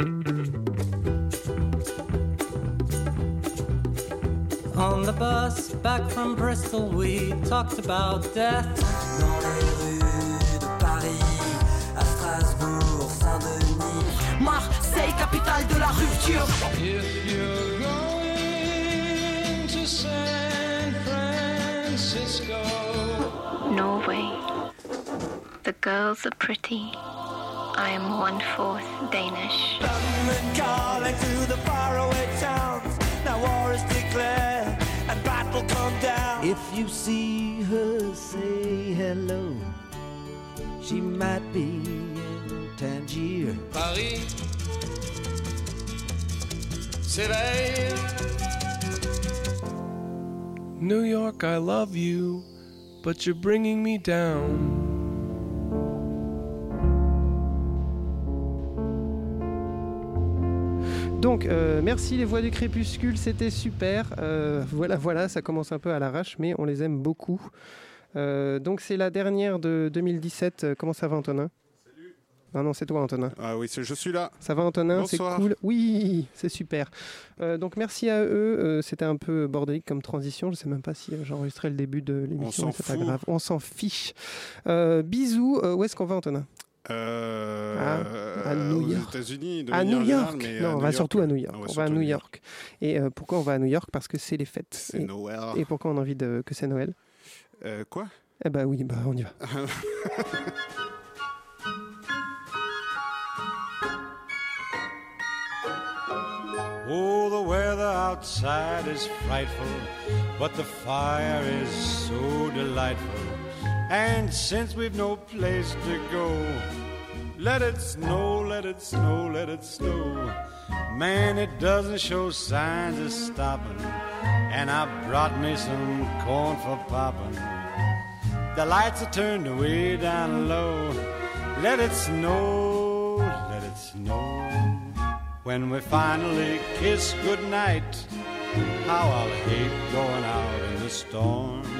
On the bus back from Bristol, we talked about death. Dans les rues de Paris, à Strasbourg, Saint-Denis. Marseille, capitale de la rupture. If you're going to San Francisco, Norway. The girls are pretty. I am one fourth Danish. London calling to the faraway towns. Now war is declared and battle come down. If you see her, say hello. She might be in Tangier. Paris s'éveille. New York, I love you, but you're bringing me down. Donc, euh, merci les voix du crépuscule, c'était super. Euh, voilà, voilà, ça commence un peu à l'arrache, mais on les aime beaucoup. Euh, donc, c'est la dernière de 2017. Euh, Comment ça va, Antonin? Salut. Non, non, c'est toi, Antonin. Ah oui, je suis là. Ça va, Antonin? C'est cool? Oui, c'est super. Donc, merci à eux. C'était un peu bordélique comme transition. Je sais même pas si j'ai enregistré le début de l'émission. C'est pas grave. On s'en fiche. Bisous. Où est-ce qu'on va, Antonin? Euh, Ah, à New aux York. États-Unis, de À New générale, York. mais Non, à on New va York, surtout à. New York. Ah ouais, on va à New York. Et euh, pourquoi on va à New York? Parce que c'est les fêtes. C'est Et, Noël. et pourquoi on a envie de, que c'est Noël? Euh, quoi? Eh bah oui, bah on y va. Oh, the weather outside is frightful, but the fire is so delightful. And since we've no place to go, let it snow, let it snow, let it snow. Man, it doesn't show signs of stopping. And I brought me some corn for popping. The lights are turned way down low. Let it snow, let it snow. When we finally kiss goodnight, how I'll hate going out in the storm.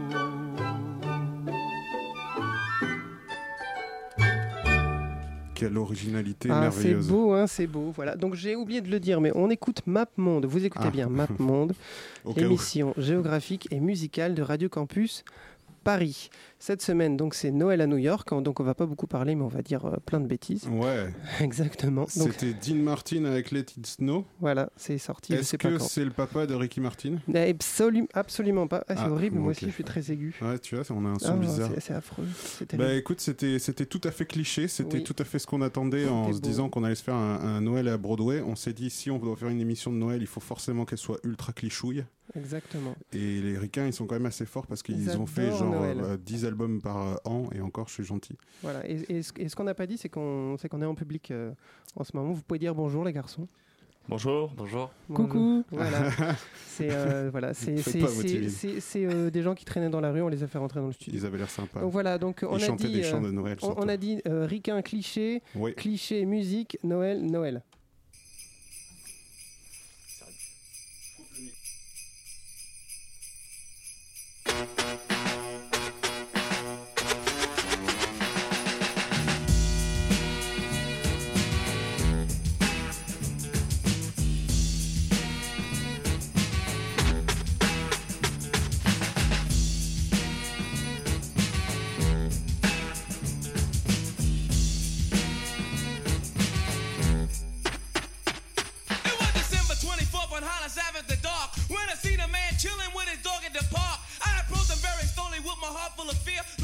Quelle originalité Ah, c'est merveilleuse. beau, hein, c'est beau. Voilà. Donc j'ai oublié de le dire, mais on écoute Map Monde. Vous écoutez Ah. bien Map Monde, géographique et musicale de Radio Campus Paris. Cette semaine, donc c'est Noël à New York, hein, donc on va pas beaucoup parler, mais on va dire euh, plein de bêtises. Ouais. Exactement. C'était Dean Martin avec Let It Snow. voilà, c'est sorti. Est-ce que c'est le papa de Ricky Martin? Absolu- absolument pas. Ah, c'est Ah, horrible. Moi aussi, je suis très aigu. Ouais, tu vois, on a un son Ah, bizarre. c'est- affreux. Bah écoute, c'était tout à fait cliché, c'était Oui. tout à fait ce qu'on attendait en se disant qu'on allait se faire un, un Noël à Broadway. On s'est dit si on doit faire une émission de Noël, il faut forcément qu'elle soit ultra clichouille. Exactement. Et les ricains, ils sont quand même assez forts parce qu'ils Ils ont fait genre Noël. euh, 10 albums par euh, an et encore je suis gentil. Voilà. Et, et ce, et ce qu'on n'a pas dit, c'est qu'on qu'on est en public euh, en ce moment. Vous pouvez dire bonjour, les garçons. Bonjour, bonjour. Coucou. Voilà. C'est euh, voilà, c'est euh, des gens qui traînaient dans la rue. On les a fait rentrer dans le studio. Ils avaient l'air sympas. Donc voilà. Donc on Ils a chantaient dit. des chants de Noël. on, on a dit euh, ricain cliché, Oui. cliché musique, Noël, Noël. full of fear.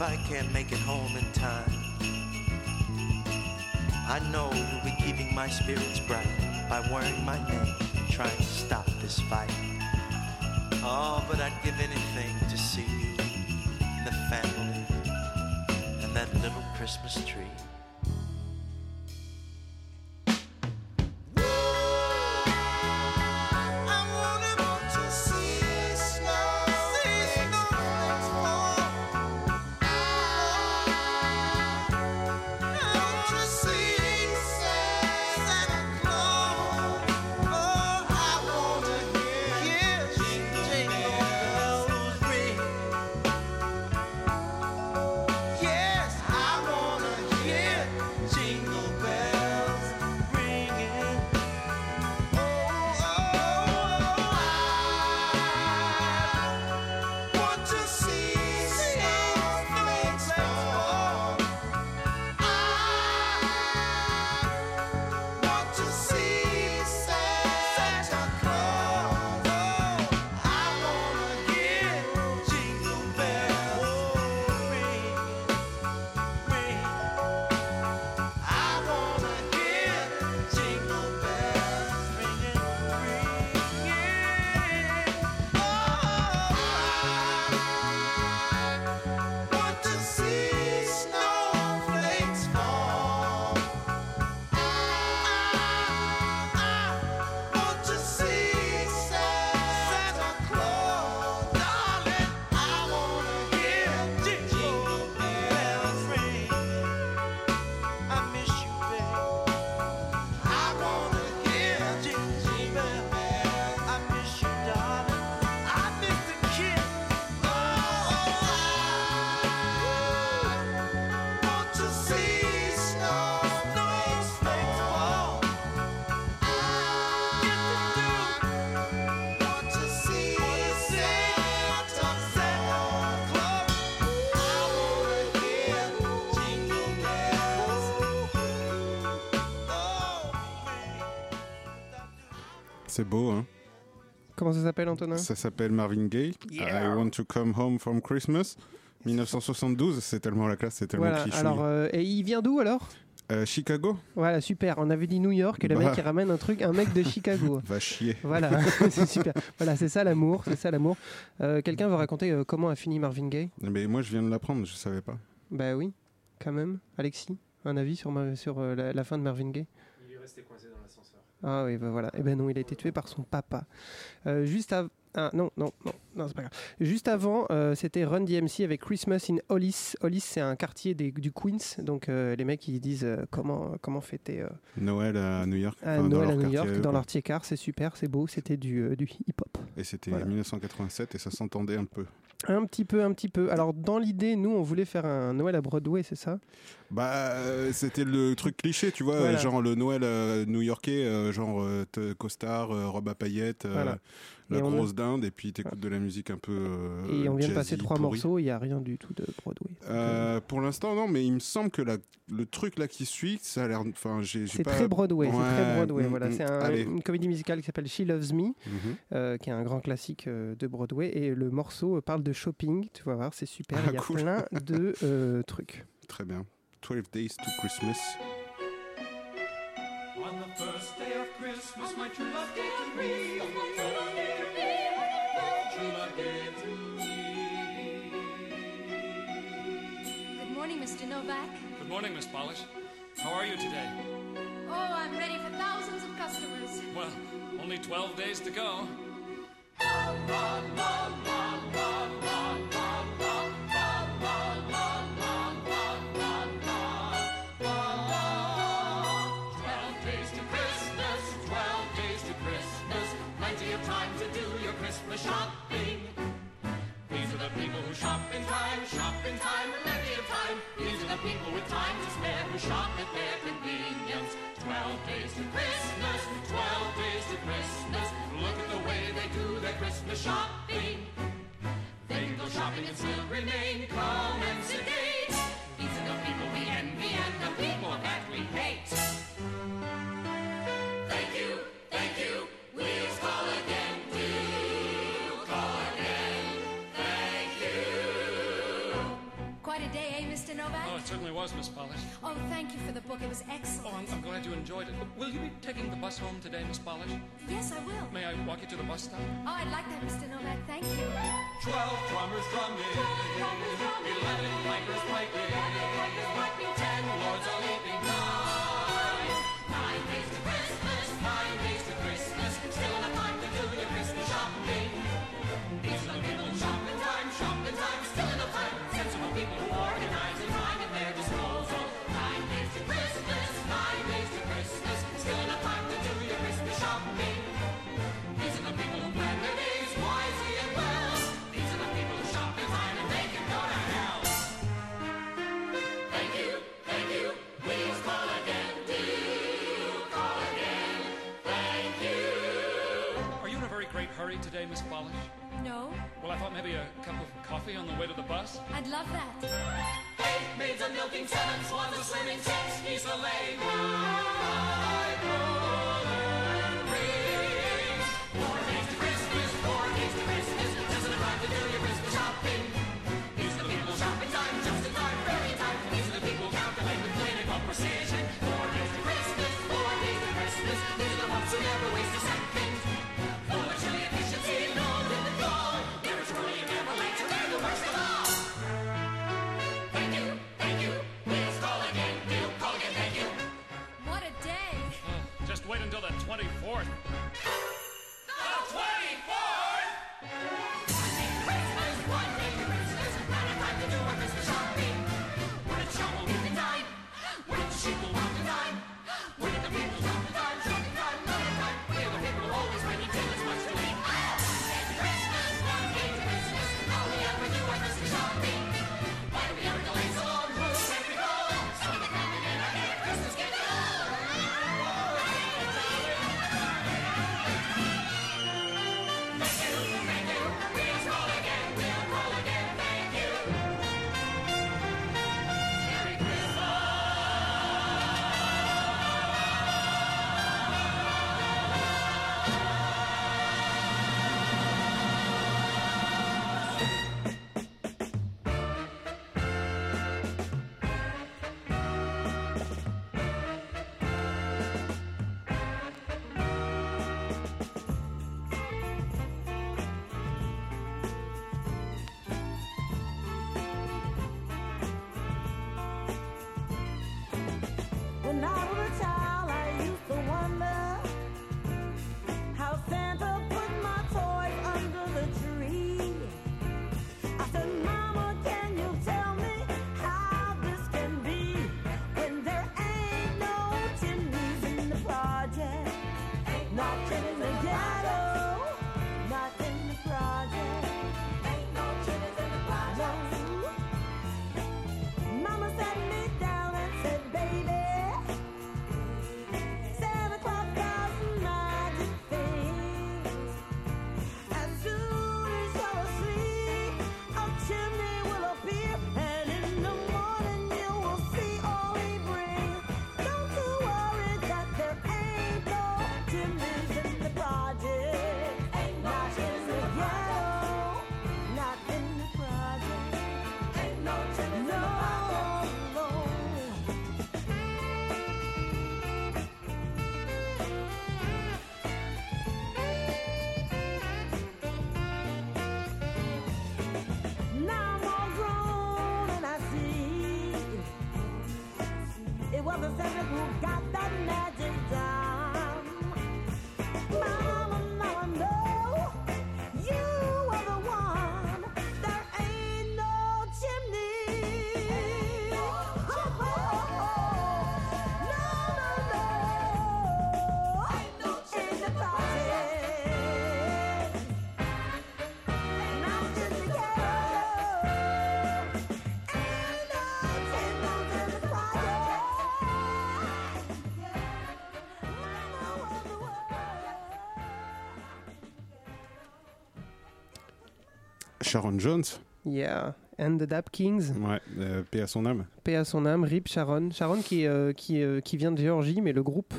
if I can't make it home in time. I know you'll be keeping my spirits bright by wearing my name and trying to stop this fight. Oh, but I'd give anything to see you and the family and that little Christmas tree. C'est beau, hein Comment ça s'appelle, Antonin? Ça s'appelle Marvin Gaye. I Want to Come Home from Christmas. 1972, c'est tellement la classe, c'est tellement Voilà. cliché. Alors, euh, et il vient d'où alors? Euh, Chicago Voilà, super. On avait dit New York et le Bah. mec il ramène un truc, un mec de Chicago. Va chier. Voilà, c'est super. Voilà, c'est ça l'amour, c'est ça l'amour. Euh, Quelqu'un veut raconter comment a fini Marvin Gaye? Mais moi, je viens de l'apprendre, je savais pas. Bah oui, quand même. Alexis, un avis sur, ma- sur la, la fin de Marvin Gaye Il est resté coincé dans l'ascenseur. Ah oui, bah voilà. Eh ben non, il a été tué par son papa. Euh, juste avant. Ah non, non, non, non c'est pas grave. Juste avant, euh, c'était Run DMC avec Christmas in Hollis. Hollis, c'est un quartier des- du Queens. Donc euh, les mecs, ils disent euh, comment, comment fêter Noël à New York. enfin, Noël à New York, eux, dans leur tiers C'est super, c'est beau. C'était du, du hip-hop. Et c'était Voilà. 1987 et ça s'entendait un peu. Un petit peu, un petit peu. Alors, dans l'idée, nous, on voulait faire un Noël à Broadway, c'est ça? Bah, euh, c'était le truc cliché, tu vois, Voilà. genre le Noël euh, new-yorkais, euh, genre costard, robe à paillettes, Voilà. La Et on a- grosse dinde, et puis t'écoutes de la musique un peu. euh, Et on vient de passer trois morceaux, il n'y a rien du tout de Broadway. Euh, pour l'instant, non, mais il me semble que la- le truc là qui suit, ça a l'air. Enfin, j'ai. c'est pas- très Broadway, c'est très Broadway. mm, voilà, mm, c'est un- une comédie musicale qui s'appelle She Loves Me, Mhm. euh, qui est un grand classique de Broadway. Et le morceau parle de shopping, tu vas voir, c'est super. Ah, il y a cool. plein de euh, trucs. Très bien. 12 Days to Christmas. On the first day of Christmas, my true love gave to me. My true love gave to me. Mr. Novak. Good morning, Miss Polish. How are you today? Oh, I'm ready for thousands of customers. Well, only 12 days to go. Christmas shopping. They can go shopping and still remain calm and sedate. These are the people we envy and the people that we hate. Was, Miss Polish. Oh, thank you for the book. It was Oh, excellent. I'm, I'm glad you enjoyed it. Will you be taking the bus home today, Miss Polish? Yes, I will. May I walk you to the bus stop? Oh, I'd like that, Mr. Novak. Thank you. Twelve drummers drumming. Eleven pipers piping. Ten lords a leaping. Nine. Great today, Miss Polish? No, Well, I thought maybe a cup of coffee on the way to the bus. I'd love that. Eight maids a milking, seven swans a swimming, six geese a laying. Five golden north. Sharon Jones. Yeah. And the Dap Kings. Ouais, euh, paix à son âme. Paix à son âme, Rip Sharon. Sharon qui, euh, qui, euh, qui vient de Géorgie, mais le groupe,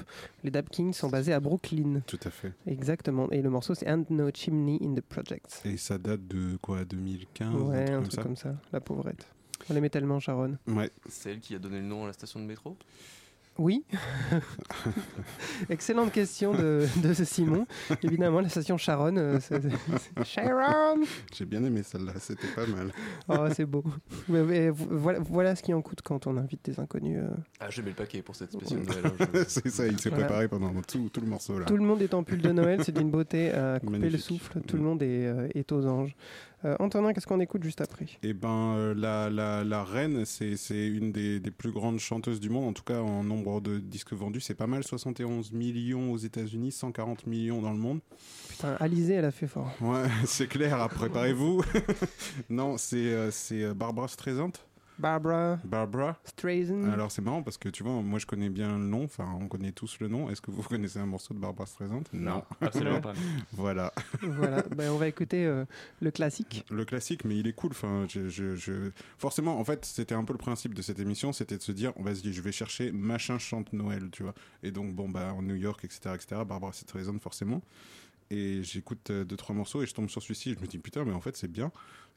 les Dap Kings, sont basés à Brooklyn. Tout à fait. Exactement. Et le morceau, c'est And No Chimney in the Projects. Et ça date de quoi 2015 Ouais, un un truc truc comme ça comme ça. La pauvrette. On l'aimait tellement, Sharon. Ouais. C'est elle qui a donné le nom à la station de métro? Oui. Excellente question de, de Simon. Évidemment, la station Sharon. euh, c'est- c'est- Sharon J'ai bien aimé celle-là, c'était pas mal. Oh, c'est beau. Mais- mais voilà, voilà ce qui en coûte quand on invite des inconnus. euh. Ah, je mets le paquet pour cette spéciale Noël. hein, je- c'est ça, il s'est Voilà. préparé pendant tout, tout le morceau là. Tout le monde est en pull de Noël, c'est d'une beauté à couper le Magnifique. souffle. Tout le monde est, euh, est aux anges. Euh, Antonin, qu'est-ce qu'on écoute juste après? Et ben euh, la, la, la reine, c'est une des, des plus grandes chanteuses du monde, en tout cas en nombre de disques vendus, c'est pas mal, 71 millions aux États-Unis, 140 millions dans le monde. Putain, Alizé, elle a fait fort. Ouais, c'est clair, préparez-vous. non, c'est c'est euh, Barbara Streisand. Barbara Barbara. Streisand. Alors c'est marrant parce que tu vois, moi je connais bien le nom, enfin on connaît tous le nom. Est-ce que vous connaissez un morceau de Barbara Streisand? Non, absolument pas. voilà. voilà, Ben, on va écouter euh, le classique. Le classique, mais il est cool. Enfin, je, je- je- Forcément, en fait, c'était un peu le principe de cette émission, c'était de se dire, on va se dire, je vais chercher machin chante Noël, tu vois. Et donc, bon, bah, en New York, etc., etc., Barbara Streisand, forcément. Et j'écoute euh, deux, trois morceaux et je tombe sur celui-ci et je me dis, putain, mais en fait, c'est bien.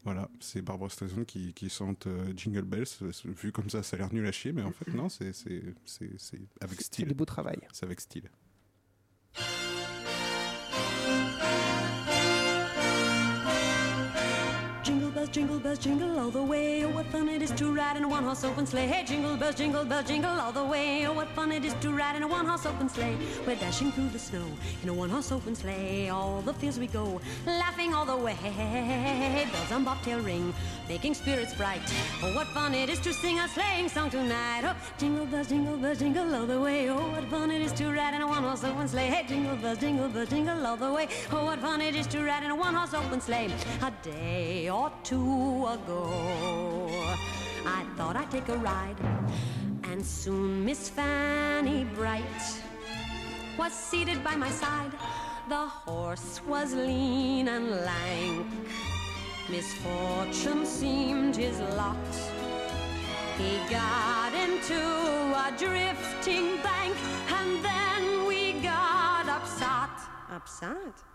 Voilà, c'est Barbara Streisand qui, qui chante euh, Jingle Bells. Vu comme ça, ça a l'air nul à chier, mais en fait, non, c'est c'est- c'est- c'est avec C'est style. du beau travail. C'est avec style. A one-horse open sleigh. Hey, jingle bells, jingle bells, jingle all the way. Oh, what fun it is to ride in a one-horse open sleigh. We're dashing through the snow in a one-horse open sleigh. All the fields we go, laughing all the way. Bells on bobtail ring, making spirits bright. Oh, what fun it is to sing a sleighing song tonight. Oh, jingle bells, jingle bells, jingle all the way. Oh, what fun it is to ride in a one-horse open sleigh. Hey, jingle bells, jingle bells, jingle all the way. Oh, what fun it is to ride in a one-horse open sleigh. A day or two ago, I thought I'd take a ride, and soon Miss Fanny Bright was seated by my side. The horse was lean and lank. Misfortune seemed his lot. He got into a drifting bank, and then we got upset. Upset?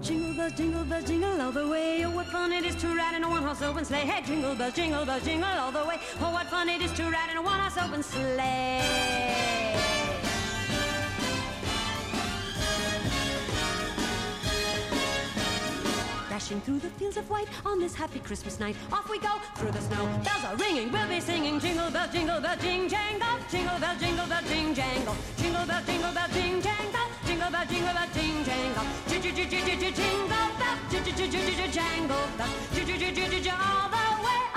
Jingle bells, jingle bells, jingle all the way. Oh, what fun it is to ride in a one-horse open sleigh. Hey, jingle bells, jingle bells, jingle all the way. Oh, what fun it is to ride in a one-horse open sleigh. Dashing through the fields of white on this happy Christmas night. Off we go through the snow. Bells are ringing, we'll be singing. Jingle bell, jingle bell, jing jangle. Jingle bell, jingle bell, jing jangle. Jingle bell, jingle bell, jing jangle jingle bell, jingle bell, ting jangle. Jingle bell, jingle bell, jingle bell, all the way.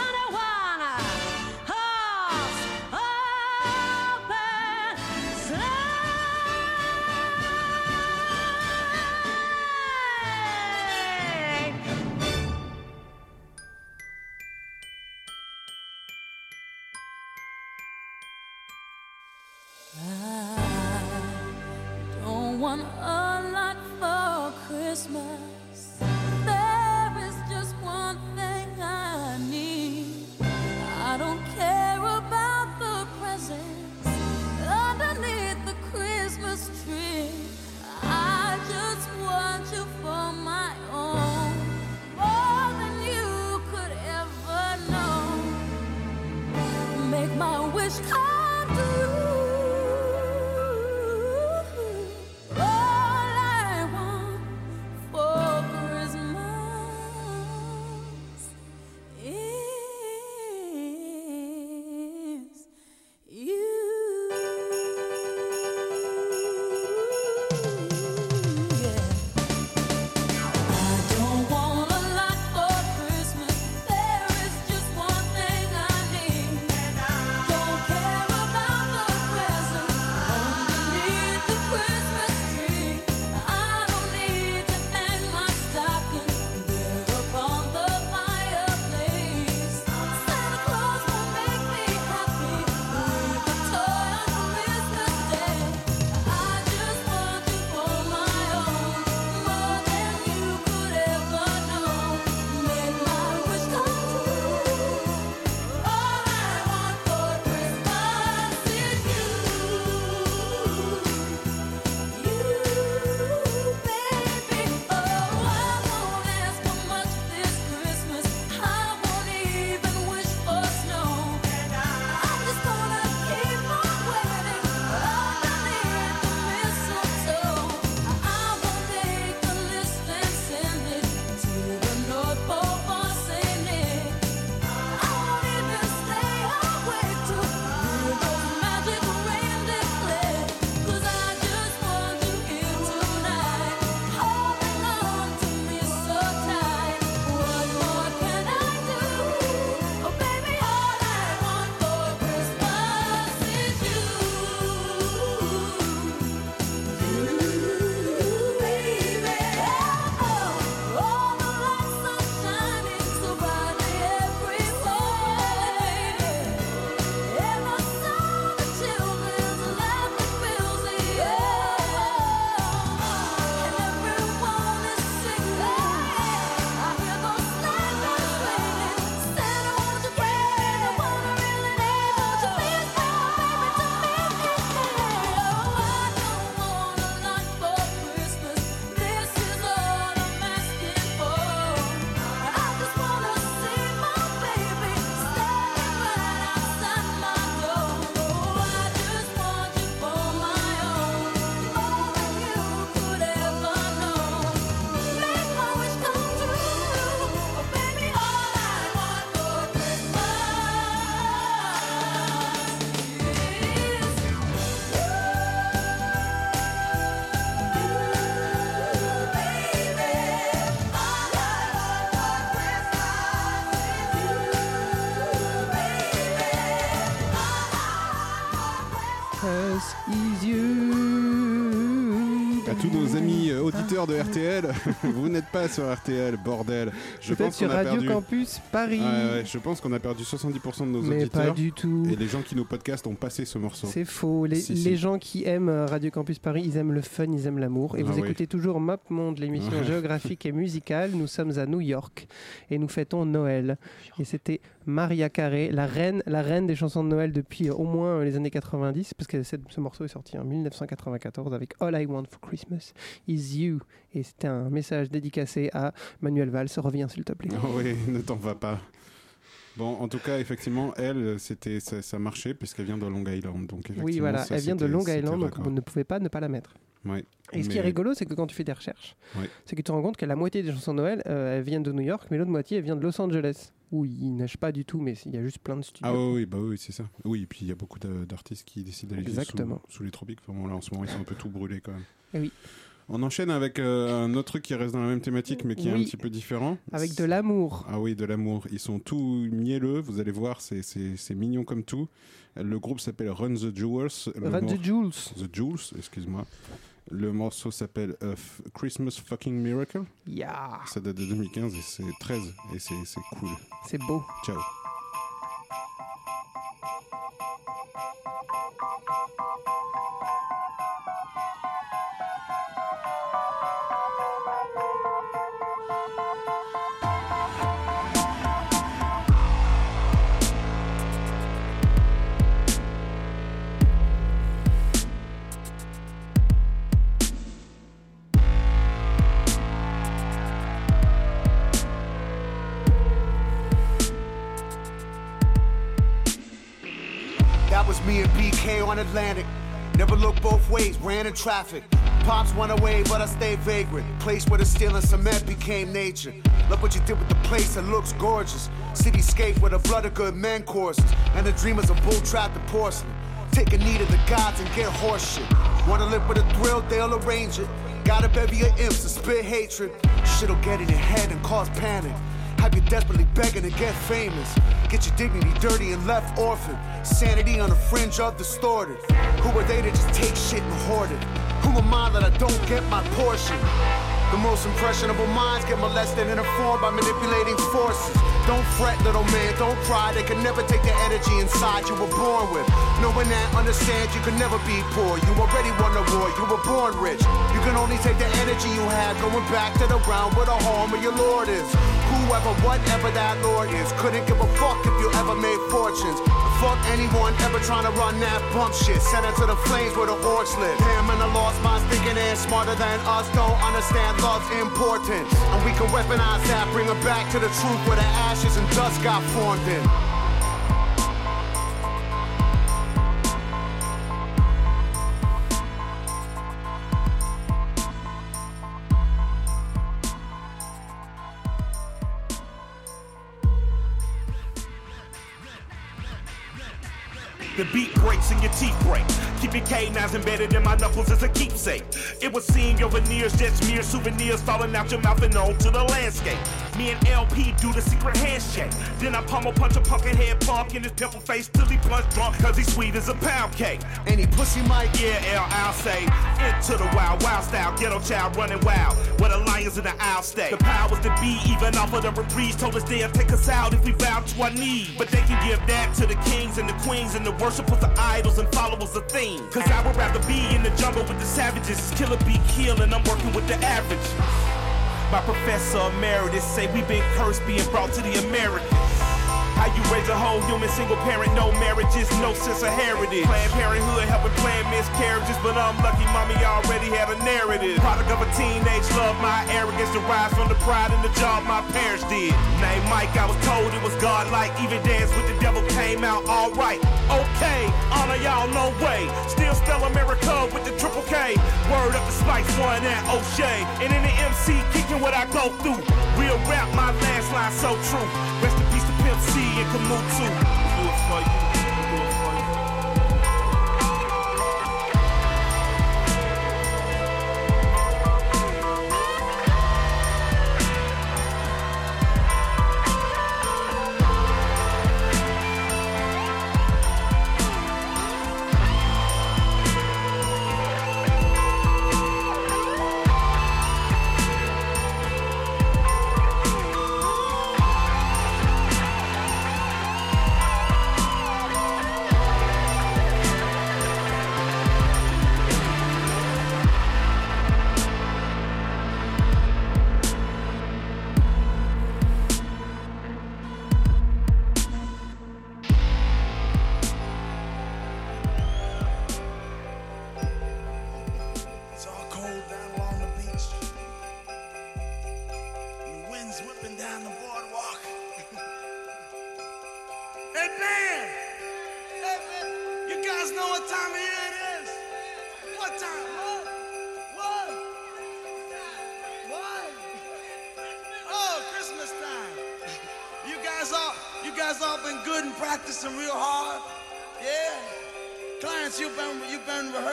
Auditeurs de RTL, vous n'êtes pas sur RTL, bordel. Je pense sur a Radio perdu. Campus Paris. Ouais, ouais, je pense qu'on a perdu 70% de nos Mais auditeurs. pas du tout. Et les gens qui nous podcastent ont passé ce morceau. C'est faux. Les, Si, les si. gens qui aiment euh, Radio Campus Paris, ils aiment le fun, ils aiment l'amour. Et Ah vous oui. écoutez toujours Map Monde, l'émission géographique et musicale. Nous sommes à New York et nous fêtons Noël. Et c'était Maria Carey, la reine, la reine des chansons de Noël depuis euh, au moins euh, les années 90, parce que cette- ce morceau est sorti en 1994 avec All I Want for Christmas is You. Et c'était un message dédicacé à Manuel Valls. Reviens s'il te plaît. oui, ne t'en va pas. Bon, en tout cas, effectivement, elle, c'était, ça, ça marchait puisqu'elle vient de Long Island. Donc Oui, voilà, ça, elle vient de Long Island, donc vous ne pouvez pas ne pas la mettre. Ouais. Et ce qui est rigolo, c'est que quand tu fais des recherches, Ouais. c'est que tu te rends compte que la moitié des chansons de Noël, euh, elles viennent de New York, mais l'autre moitié, elles viennent de Los Angeles, où il neige pas du tout, mais il y a juste plein de studios. Ah oui, bah oui, c'est ça. Oui, et puis il y a beaucoup d'a- d'artistes qui décident d'aller sous, sous les tropiques. Enfin, là, en ce moment, ils sont un peu tout brûlés quand même. Eh oui. On enchaîne avec euh, un autre truc qui reste dans la même thématique, mais qui est un petit peu différent. Avec de l'amour. Ah oui, de l'amour. Ils sont tout mielleux, vous allez voir, c'est- mignon comme tout. Le groupe s'appelle Run the Jewels. Run the Jewels. The Jewels, excuse-moi. Le morceau s'appelle euh, Christmas Fucking Miracle. Yeah. Ça date de 2015 et c'est 13 et c'est c'est cool. C'est beau. Ciao. BK on Atlantic. Never looked both ways, ran in traffic. Pops went away, but I stayed vagrant. Place where the steel and cement became nature. Look what you did with the place, it looks gorgeous. Cityscape where the blood of good men courses. And the dreamers of bull trapped and porcelain. Take a knee to the gods and get horseshit. Wanna live with a thrill, they'll arrange it. Got a bevy of imps to spit hatred. Shit'll get in your head and cause panic. Have you desperately begging to get famous. Get your dignity dirty and left orphaned. Sanity on the fringe of distorted. Who are they to just take shit and hoard it? Who am I that I don't get my portion? The most impressionable minds get molested and informed by manipulating forces. Don't fret, little man, don't cry. They can never take the energy inside you were born with. Knowing that, understand you can never be poor. You already won the war, you were born rich. You can only take the energy you have going back to the ground where the home of your Lord is. Whoever, whatever that Lord is, couldn't give a fuck if you ever made fortunes. Fuck anyone ever trying to run that bump shit. Send it to the flames where the orcs live. Him and the lost minds thinking they're smarter than us. Don't understand love's importance. And we can weaponize that, bring it back to the truth where the ashes and dust got formed in. The beat breaks and your teeth break. Keep your canines embedded in my knuckles as a keepsake. It would seem your veneers just mere souvenirs falling out your mouth and onto the landscape. Me and LP do the secret handshake. Then I pummel punch a pumpkin head punk in his pimple face till he punch drunk cause he's sweet as a pound cake. Any pussy Mike? Yeah, L, I'll say. Into the wild, wild style, ghetto child running wild. Where the lions in the aisle stay. The powers that be, even off of the reprise, told us they'll take us out if we bow to our knees. But they can give that to the kings and the queens and the worshipers of idols and followers of things. Cause I would rather be in the jungle with the savages. Killer be kill and I'm working with the average. My professor emeritus say we've been cursed being brought to the Americas. How you raise a whole human single parent, no marriages, no sense of heritage. Planned parenthood helping plan miscarriages, but I'm lucky mommy already had a narrative. Product of a teenage love, my arrogance derives from the pride and the job my parents did. Name Mike, I was told it was godlike. Even dance with the devil came out alright. Okay, honor y'all, no way. Still spell America with the triple K. Word up the Spice One and O'Shea. And in the MC, kicking what I go through. Real rap, my last line so true. Rest make a move too.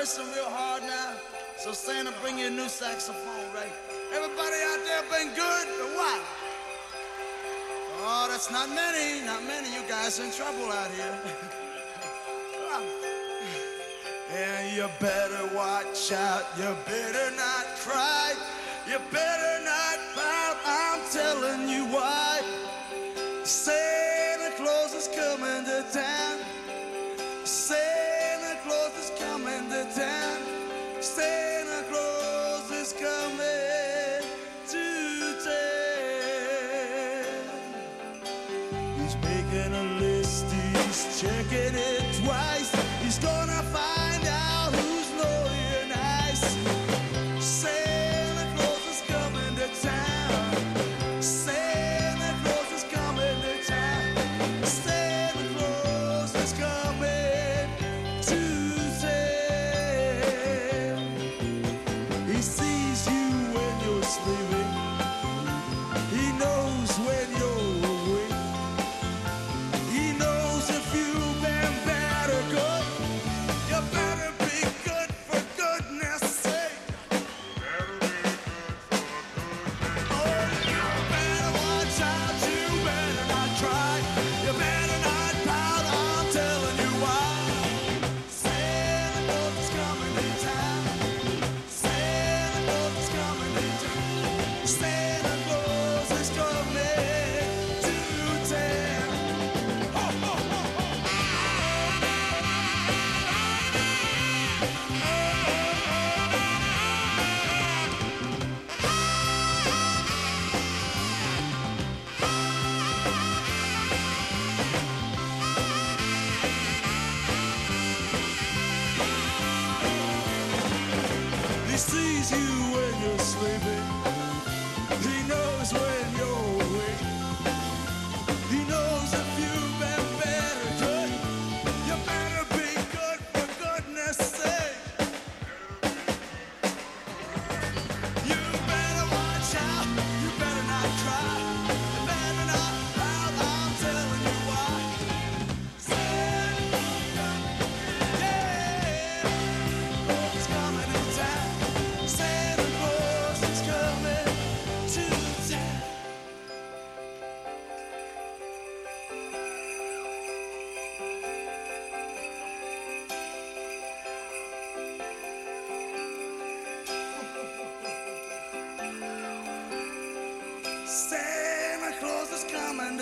Rehearsing real hard now. So Santa, bring you a new saxophone, right? Everybody out there been good or what? Oh, that's not many, not many. You guys in trouble out here. And you better watch out. You better not cry. You better not pout. I'm telling you why. Santa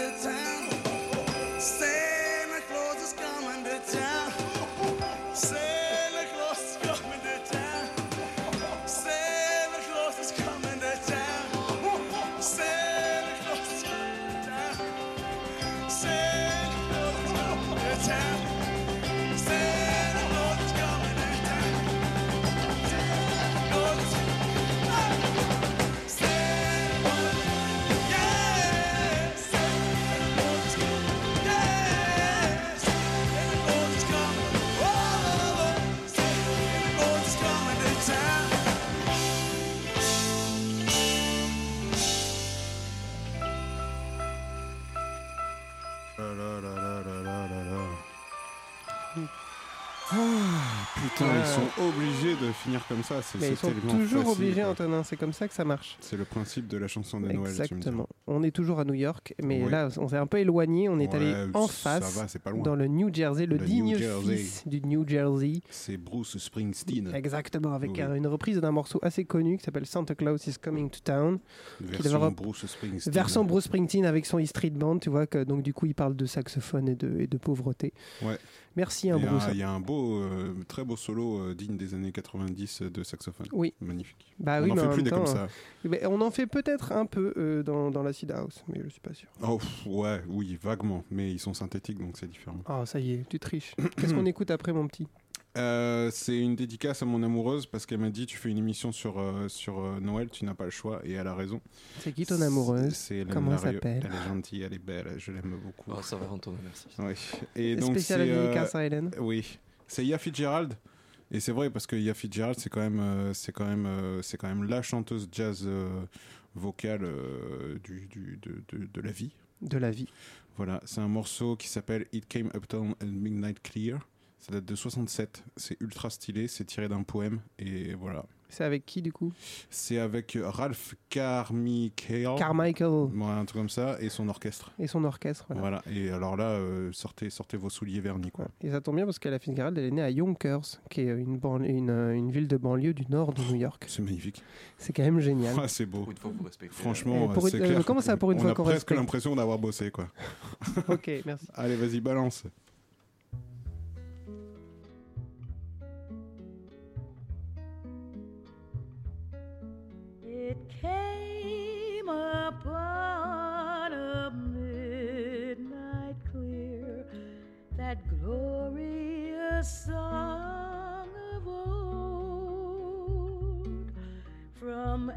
the town. Say obligés de finir comme ça. C'est Mais ils sont toujours facile, obligés, quoi. Antonin, c'est comme ça que ça marche. C'est le principe de la chanson de Noël. Exactement. On est toujours à New York, mais Ouais. là, on s'est un peu éloigné. On est Ouais, allé en face, va, dans le New Jersey, le, Le digne New Jersey. fils du New Jersey. C'est Bruce Springsteen. Exactement, avec Oui. une reprise d'un morceau assez connu qui s'appelle Santa Claus is Coming to Town. Version Bruce Springsteen. Version Bruce Springsteen avec son E Street Band, tu vois, que, donc du coup il parle de saxophone et de, et de pauvreté. Ouais. Merci, Il y a un- Il y a un beau, euh, très beau solo euh, digne des années 90 de saxophone. Oui. Magnifique. Bah On oui, en mais fait plus des comme ça. euh, on en fait peut-être un peu euh, dans, dans l'acid house, mais je suis pas sûr. Oh, pff, ouais, oui, vaguement. Mais ils sont synthétiques, donc c'est différent. Ah, ça y est, tu triches. Qu'est-ce qu'on écoute après, mon petit? Euh, c'est une dédicace à mon amoureuse parce qu'elle m'a dit tu fais une émission sur, euh, sur euh, Noël, tu n'as pas le choix et elle a raison. C'est qui ton amoureuse? C'est Comment elle s'appelle? Elle est gentille, elle est belle, je l'aime beaucoup. Oh, ça va, Antonin, merci. Et donc euh, dédicace à Hélène Oui. C'est Ella Fitzgerald. Et c'est vrai parce que Ella Fitzgerald, c'est quand même, euh, c'est quand même, euh, c'est quand même la chanteuse jazz euh, vocale euh, du, du- de, de- de la vie. De la vie. Voilà, c'est un morceau qui s'appelle It Came Uptown at Midnight Clear. Ça date de 67. C'est ultra stylé. C'est tiré d'un poème et voilà. C'est avec qui du coup? C'est avec Ralph Carmichael. Carmichael. Ouais, un truc comme ça et son orchestre. Et son orchestre. Voilà. Voilà. Et alors là, euh, sortez, sortez vos souliers vernis quoi. Et ça tombe bien parce qu'Ella Fitzgerald, elle est née à Yonkers, qui est une, ban- une, euh, une ville de banlieue du nord de New York. C'est magnifique. C'est quand même génial. Ah, c'est beau. Pour une fois, vous respectez. Franchement, Et pour c'est une- euh, clair. comment ça, pour une on fois a qu'on presque respecte? l'impression d'avoir bossé quoi. ok, merci. Allez, vas-y, balance. Glorious song of old, from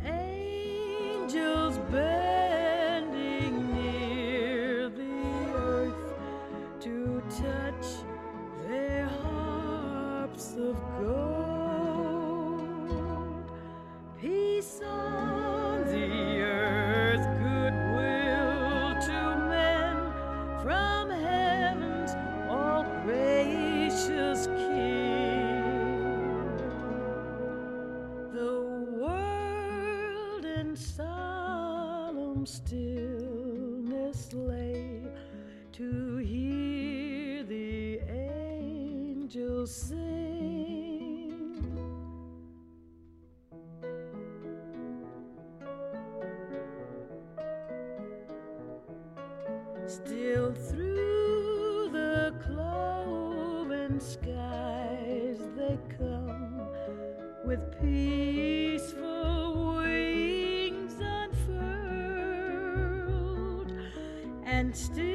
Still through the cloven skies they come with peaceful wings unfurled, and still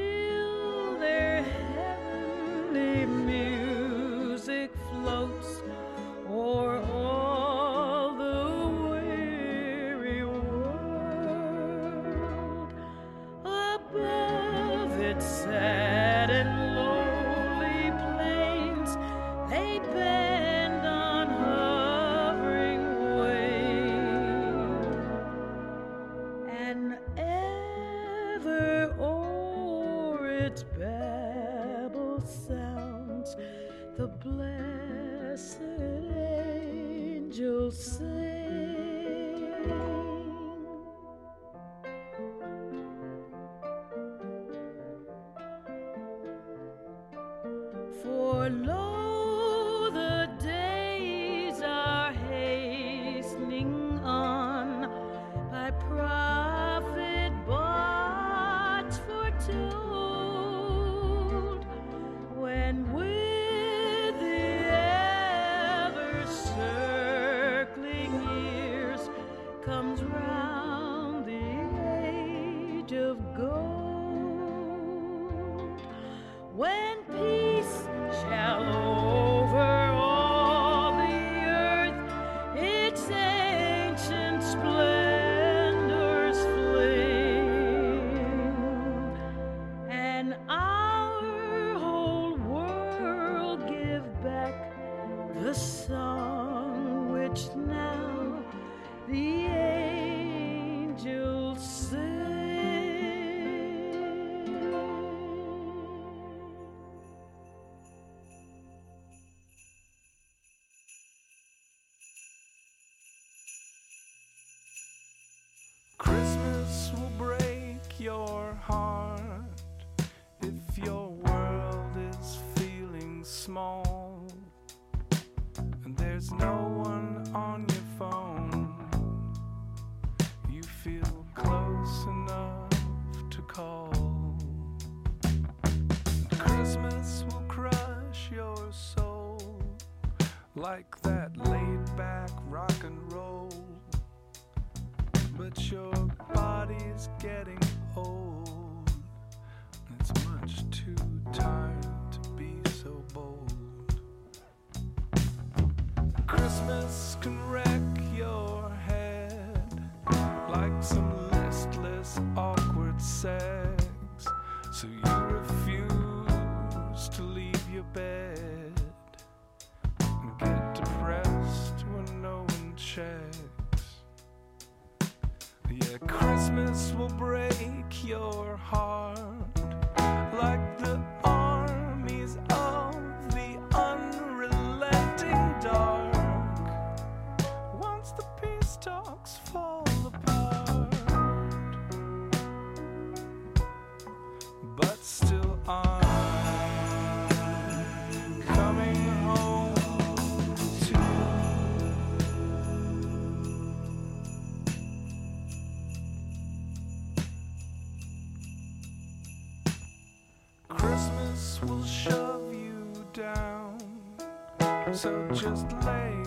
So just lay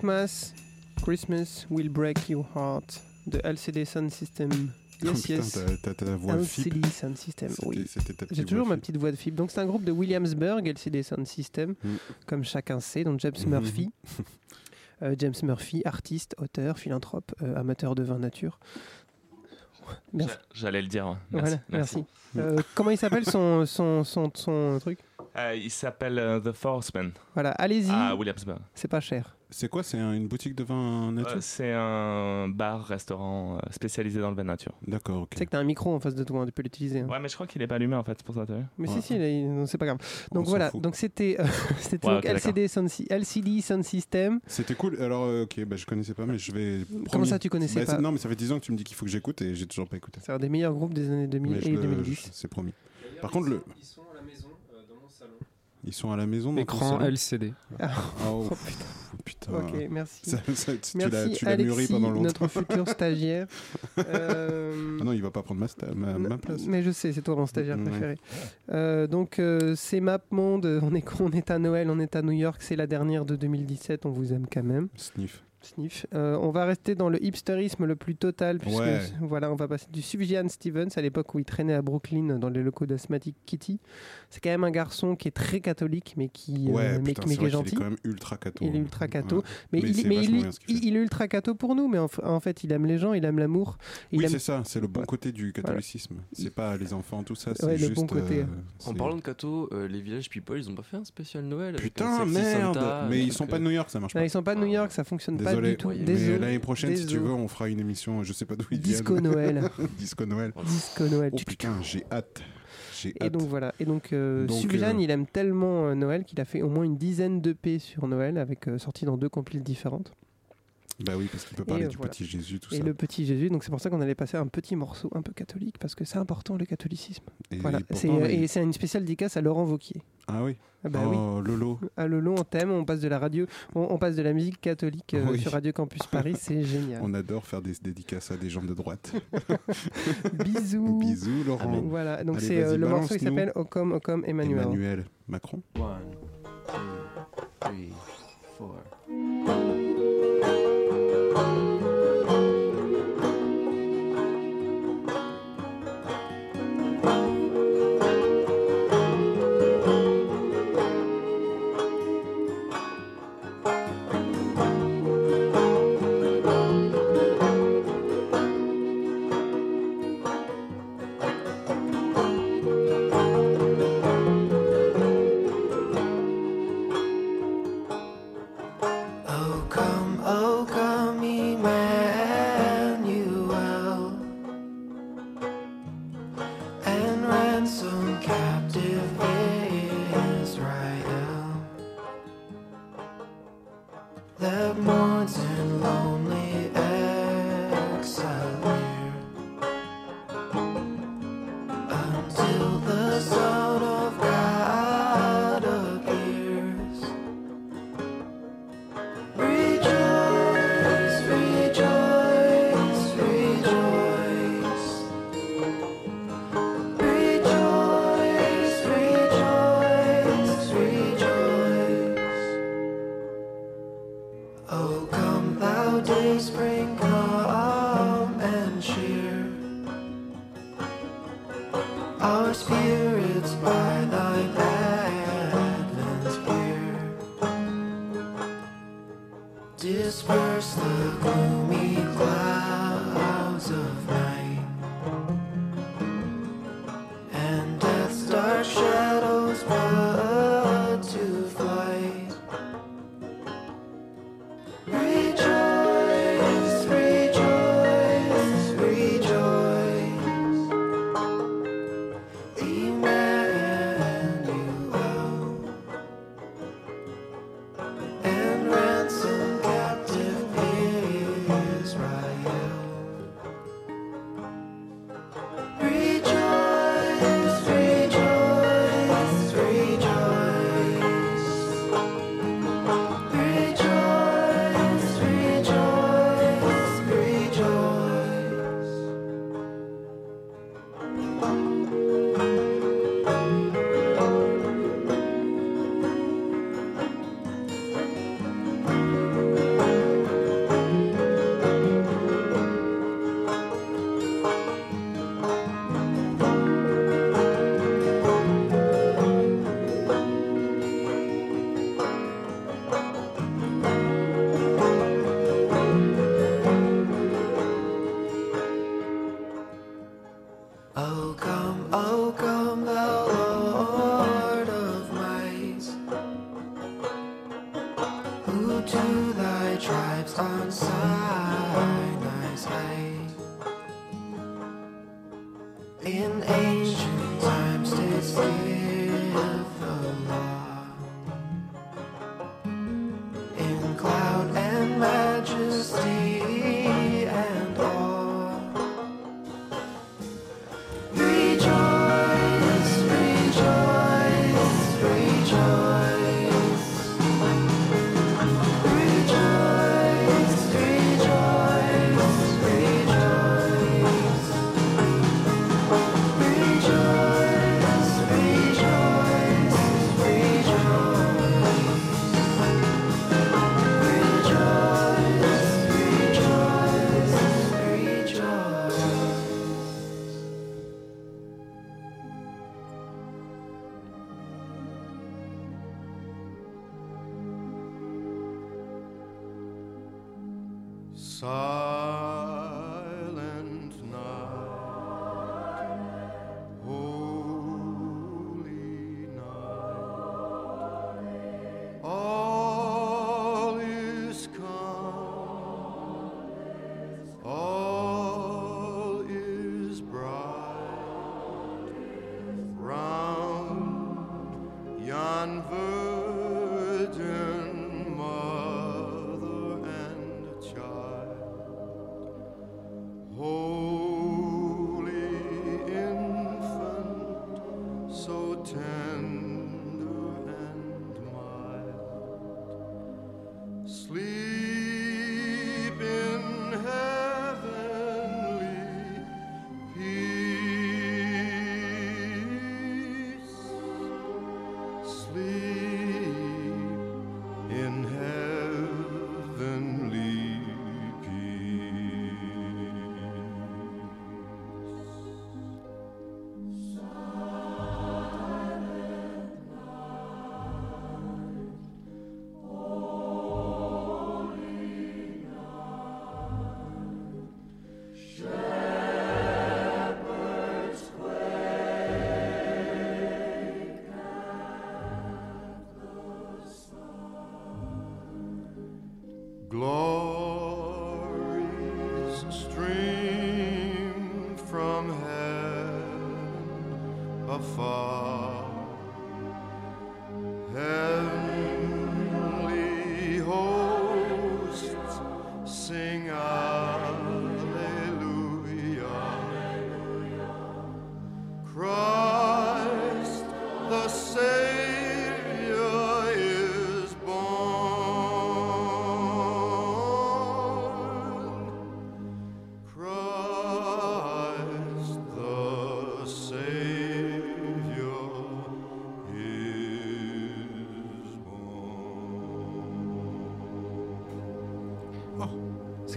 Christmas, Christmas will break your heart. De LCD Sound System. Oh, Yes, putain, yes. t'as- t'as ta voix LCD. Sound System, oui. J'ai toujours ma petite voix de fibre. Donc c'est un groupe de Williamsburg, LCD Sound System, Mm. comme chacun sait, dont James. Murphy. Euh, James Murphy, artiste, auteur, philanthrope, euh, amateur de vin nature. Merci. J'allais le dire. ouais. Merci. Voilà, merci. Euh, comment il s'appelle son, son, son, son truc? Euh, il s'appelle euh, The Forceman. Voilà, allez-y. À Williamsburg. C'est pas cher. C'est quoi C'est un- une boutique de vin nature Euh, c'est un bar-restaurant euh, spécialisé dans le vin nature. D'accord, ok. Tu sais que t'as un micro en face de toi, hein, tu peux l'utiliser. hein. Ouais, mais je crois qu'il est pas allumé en fait, c'est pour ça, t'as vu Mais Ouais. si, si, c'est pas grave. Donc voilà, donc c'était euh, c'était Ouais, LCD, Sound, LCD Sound System. C'était cool. Alors, euh, ok, bah, je connaissais pas, mais je vais. Comment ça, tu connaissais Bah, pas Non, mais ça fait 10 ans que tu me dis qu'il faut que j'écoute et j'ai toujours pas écouté. C'est un des meilleurs groupes des années 2000 Mais je et le- 2010. je- C'est promis. Par contre, le. Ils sont à la maison, euh, dans mon salon. Ils sont à la maison. Écran LCD. Ah, Oh, oh, pff, putain. Ok, merci. Ça- ça- tu l'as- merci tu l'as mûri Alexis, pendant longtemps. notre futur stagiaire. Euh, Ah non, il va pas prendre ma, sta- ma, ma place. Mais je sais, c'est toi mon stagiaire préféré. Euh, donc euh, c'est MapMonde, on est, on est à Noël, on est à New York, c'est la dernière de 2017, on vous aime quand même. Sniff. Sniff. Euh, on va rester dans le hipsterisme le plus total, puisque Ouais. voilà, on va passer du Sufjan Stevens à l'époque où il traînait à Brooklyn dans les locaux d'Asthmatic Kitty. C'est quand même un garçon qui est très catholique, mais qui, euh, mais, putain, mais c'est qui est gentil. est quand même ultra catho. Il est hein. ultra catho, Ouais. mais, Mais il, mais il, est- il- il est ultra catho pour nous, mais en, fait il aime les gens, il aime l'amour. il Oui, aime- c'est ça, c'est le bon côté du catholicisme. C'est pas les enfants, tout ça, c'est Ouais, le juste. bon côté. euh, En parlant de Cato, euh, les Village People, ils ont pas fait un spécial Noël Putain, merde Santa, Mais ils sont pas euh, de New York, ça marche pas. ils sont pas de New York, ça fonctionne pas Désolé, du tout. mais Désolé. l'année prochaine, si tu veux, on fera une émission, je sais pas d'où ils Disco viennent. Noël. Disco Noël. Disco Noël. Oh putain, j'ai hâte. J'ai Et hâte. donc voilà. Et donc, euh, Donc, euh, il aime tellement euh, Noël qu'il a fait au moins une dizaine d'EP sur Noël, avec euh, sorti dans deux compiles différentes. Bah oui, parce qu'il peut Et, parler euh, du voilà. petit Jésus, tout Et ça. le petit Jésus, donc c'est pour ça qu'on allait passer un petit morceau un peu catholique, parce que c'est important le catholicisme. Et voilà. euh, il- Et c'est une spéciale dédicace à Laurent Vauquier. Ah oui. Ah bah oh, Lolo. À le long thème, on passe de la radio, on, on passe de la musique catholique euh, Oui. sur Radio Campus Paris, c'est génial. On adore faire des dédicaces à des gens de droite. Bisous. Bisous, Laurent. Voilà, donc c'est euh, le morceau balance-nous. s'appelle Ocom Ocom Emmanuel. Emmanuel Macron. three, four. Oh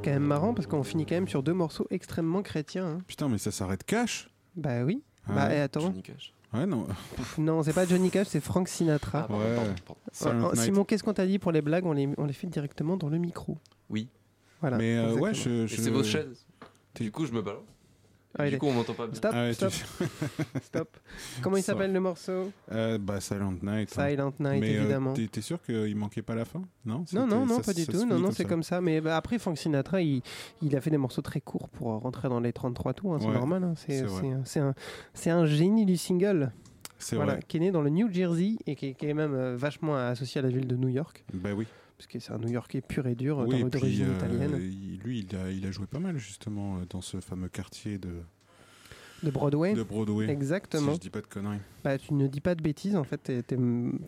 quand même marrant parce qu'on finit quand même sur deux morceaux extrêmement chrétiens. hein. Putain, mais ça s'arrête cash Bah oui. Ah bah ouais. et attends. Ouais, non. Non, c'est pas Johnny Cash, c'est Frank Sinatra. Ouais. Silent Euh, Night. Simon, qu'est-ce qu'on t'a dit pour les blagues? On les, on les fait directement dans le micro. Oui. Voilà. Mais euh, ouais, exactement. je. Et je- c'est votre chaise. Du coup, je me balance. Ah, du coup, on m'entend pas bien. Stop, Ah ouais, stop, tu- stop. Comment il Ça. s'appelle le morceau? Euh, bah, Silent Night. hein. Silent Night, Mais, euh, évidemment. t'es- T'es sûr qu'il manquait pas la fin? Non Non, non, non, ça- pas du tout. Non, non, c'est comme ça. Mais bah, après, Frank Sinatra, il, il a fait des morceaux très courts pour euh, rentrer dans les 33 tours. hein, c'est Ouais, normal. hein, C'est un- génie du single. C'est Voilà, vrai. qui est né dans le New Jersey et qui est, qui est même euh, vachement associé à la ville de New York. Bah oui. Parce que c'est un New Yorkais pur et dur, Oui, puis, d'origine euh, italienne. lui, il a, il a joué pas mal justement euh, dans ce fameux quartier de, De Broadway. de Broadway. Exactement. Si je dis pas de conneries. Bah, tu ne dis pas de bêtises, en fait, t'es es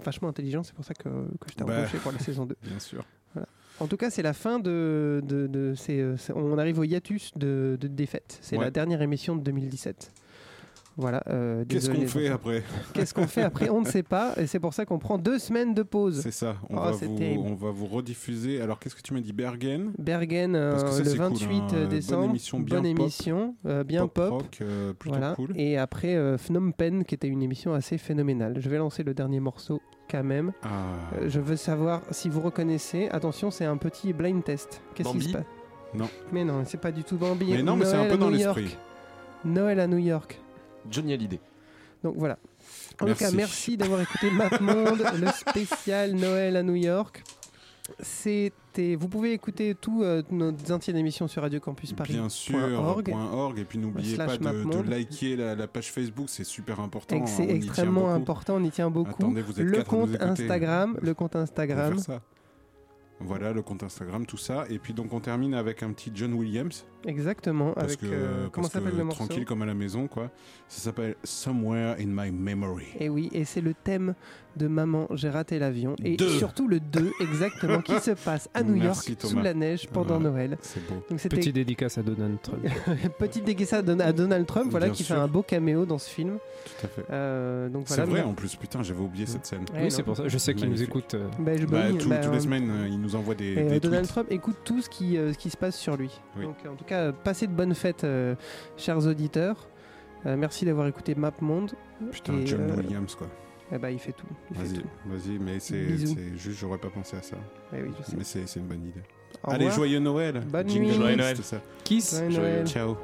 vachement intelligent, c'est pour ça que, que je t'ai Bah, embauché pour la saison 2. Bien sûr. Voilà. En tout cas, c'est la fin de. de, euh, on arrive au hiatus de, de défaite. C'est Ouais. la dernière émission de 2017. Voilà. euh, Qu'est-ce qu'on fait après Qu'est-ce qu'on fait après On ne sait pas, et c'est pour ça qu'on prend deux semaines de pause. C'est ça. On, Oh, va vous, terrible. on va vous rediffuser. Alors, qu'est-ce que tu m'as dit Bergen? Bergen euh, Parce que ça, le c'est cool, 28 hein. Bonne décembre. émission, bien Bonne pop. émission, euh, bien pop. rock, euh, plutôt voilà. cool. Et après euh, Phnom Penh, qui était une émission assez phénoménale. Je vais lancer le dernier morceau quand même. Ah. Euh, je veux savoir si vous reconnaissez. Attention, c'est un petit blind test. Qu'est-ce qui se passe Non. Mais non, c'est pas du tout Bambi. Mais non, mais c'est un peu dans l'esprit. Noël à New York. Johnny Hallyday. Donc voilà. En tout cas, Merci. d'avoir écouté MapMonde, le spécial Noël à New York. C'était, vous pouvez écouter tous euh, nos anciennes émissions sur Radio Campus Paris. Bien sûr, .org. point .org. Et puis n'oubliez pas de, liker la, la page Facebook, c'est super important. Hein, c'est tient extrêmement important, on y tient beaucoup. Attendez, vous êtes le quatre à nous compte. Instagram, le compte On va Instagram. Voilà, le compte Instagram, tout ça. Et puis donc on termine avec un petit John Williams. Exactement. Parce avec que, euh, comment s'appelle le morceau tranquille comme à la maison, quoi. Ça s'appelle Somewhere in My Memory. Et oui, et c'est le thème de Maman, j'ai raté l'avion. Et Deux. surtout le 2, exactement, qui se passe à New Merci, York, sous la neige, pendant Voilà, Noël. C'est beau. Donc c'était Petite dédicace à Donald Trump. petite dédicace à Don- à Donald Trump, voilà, Bien qui sûr. fait un beau caméo dans ce film. Tout à fait. Euh, donc C'est voilà. vrai mais- en plus, putain, j'avais oublié cette scène. Ouais, oui, c'est pour ça. Je sais qu'il nous écoute. euh, Bah, je- Bah, tout- bah, toutes les semaines, euh, il nous envoie des, Et, des Donald tweets. Trump écoute tout ce qui, euh, ce qui se passe sur lui. Oui. Donc en tout cas, passez de bonnes fêtes, euh, chers auditeurs. Euh, merci d'avoir écouté MapMonde. Putain, Et, John euh, Williams, quoi. Eh ben, il fait tout. Vas-y, vas-y, mais c'est juste, j'aurais pas pensé à ça. Eh oui, je sais. Mais c'est une bonne idée. Au Allez, revoir. joyeux Noël. Bonne Jingle nuit. Joyeux Noël. tout ça. Kiss. Joyeux Noël. Ciao.